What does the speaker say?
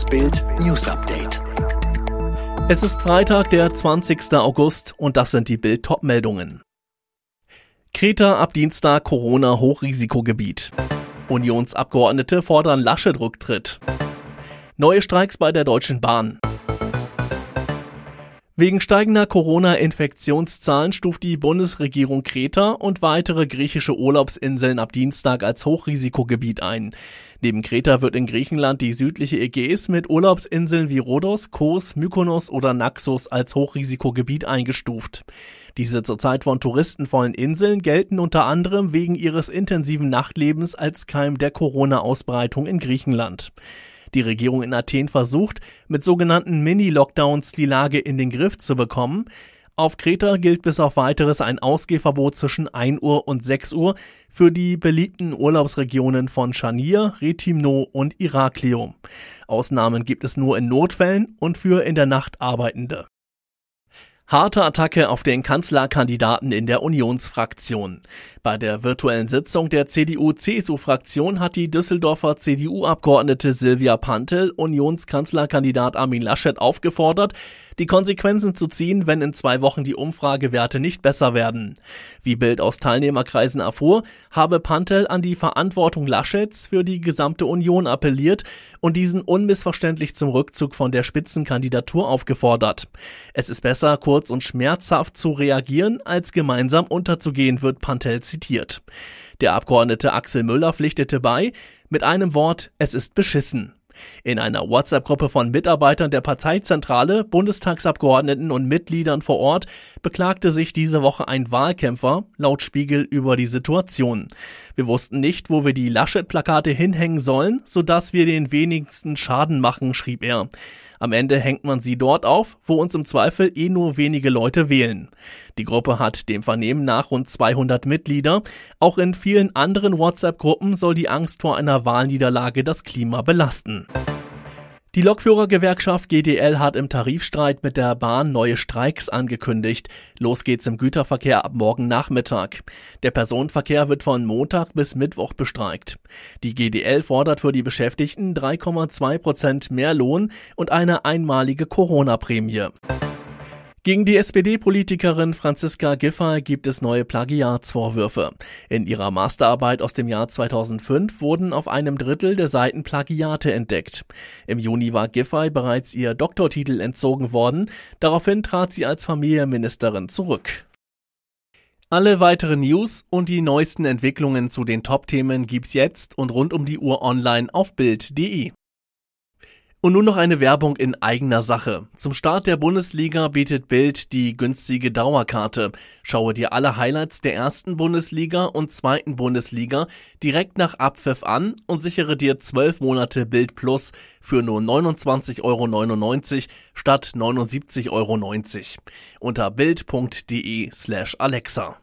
Das Bild News Update. Es ist Freitag, der 20. August und das sind die Bild meldungen Kreta ab Dienstag Corona Hochrisikogebiet. Unionsabgeordnete fordern Laschet Rücktritt. Neue Streiks bei der Deutschen Bahn. Wegen steigender Corona-Infektionszahlen stuft die Bundesregierung Kreta und weitere griechische Urlaubsinseln ab Dienstag als Hochrisikogebiet ein. Neben Kreta wird in Griechenland die südliche Ägäis mit Urlaubsinseln wie Rhodos, Kos, Mykonos oder Naxos als Hochrisikogebiet eingestuft. Diese zurzeit von Touristen vollen Inseln gelten unter anderem wegen ihres intensiven Nachtlebens als Keim der Corona-Ausbreitung in Griechenland. Die Regierung in Athen versucht, mit sogenannten Mini-Lockdowns die Lage in den Griff zu bekommen. Auf Kreta gilt bis auf weiteres ein Ausgehverbot zwischen 1 Uhr und 6 Uhr für die beliebten Urlaubsregionen von Chanir, Retimno und Iraklio. Ausnahmen gibt es nur in Notfällen und für in der Nacht Arbeitende. Harte Attacke auf den Kanzlerkandidaten in der Unionsfraktion. Bei der virtuellen Sitzung der CDU-CSU-Fraktion hat die Düsseldorfer CDU-Abgeordnete Silvia Pantel Unionskanzlerkandidat Armin Laschet aufgefordert, die Konsequenzen zu ziehen, wenn in zwei Wochen die Umfragewerte nicht besser werden. Wie Bild aus Teilnehmerkreisen erfuhr, habe Pantel an die Verantwortung Laschets für die gesamte Union appelliert und diesen unmissverständlich zum Rückzug von der Spitzenkandidatur aufgefordert. Es ist besser, kurz und schmerzhaft zu reagieren, als gemeinsam unterzugehen, wird Pantel zitiert. Der Abgeordnete Axel Müller pflichtete bei, mit einem Wort, es ist beschissen. In einer WhatsApp-Gruppe von Mitarbeitern der Parteizentrale, Bundestagsabgeordneten und Mitgliedern vor Ort beklagte sich diese Woche ein Wahlkämpfer laut Spiegel über die Situation. Wir wussten nicht, wo wir die Laschet-Plakate hinhängen sollen, sodass wir den wenigsten Schaden machen, schrieb er. Am Ende hängt man sie dort auf, wo uns im Zweifel eh nur wenige Leute wählen. Die Gruppe hat dem Vernehmen nach rund 200 Mitglieder. Auch in vielen anderen WhatsApp-Gruppen soll die Angst vor einer Wahlniederlage das Klima belasten. Die Lokführergewerkschaft GDL hat im Tarifstreit mit der Bahn neue Streiks angekündigt. Los geht's im Güterverkehr ab morgen Nachmittag. Der Personenverkehr wird von Montag bis Mittwoch bestreikt. Die GDL fordert für die Beschäftigten 3,2 Prozent mehr Lohn und eine einmalige Corona-Prämie. Gegen die SPD-Politikerin Franziska Giffey gibt es neue Plagiatsvorwürfe. In ihrer Masterarbeit aus dem Jahr 2005 wurden auf einem Drittel der Seiten Plagiate entdeckt. Im Juni war Giffey bereits ihr Doktortitel entzogen worden. Daraufhin trat sie als Familienministerin zurück. Alle weiteren News und die neuesten Entwicklungen zu den Top-Themen gibt's jetzt und rund um die Uhr online auf Bild.de. Und nun noch eine Werbung in eigener Sache. Zum Start der Bundesliga bietet Bild die günstige Dauerkarte. Schaue dir alle Highlights der ersten Bundesliga und zweiten Bundesliga direkt nach Abpfiff an und sichere dir zwölf Monate Bild Plus für nur 29,99 Euro statt 79,90 Euro unter bild.de slash Alexa.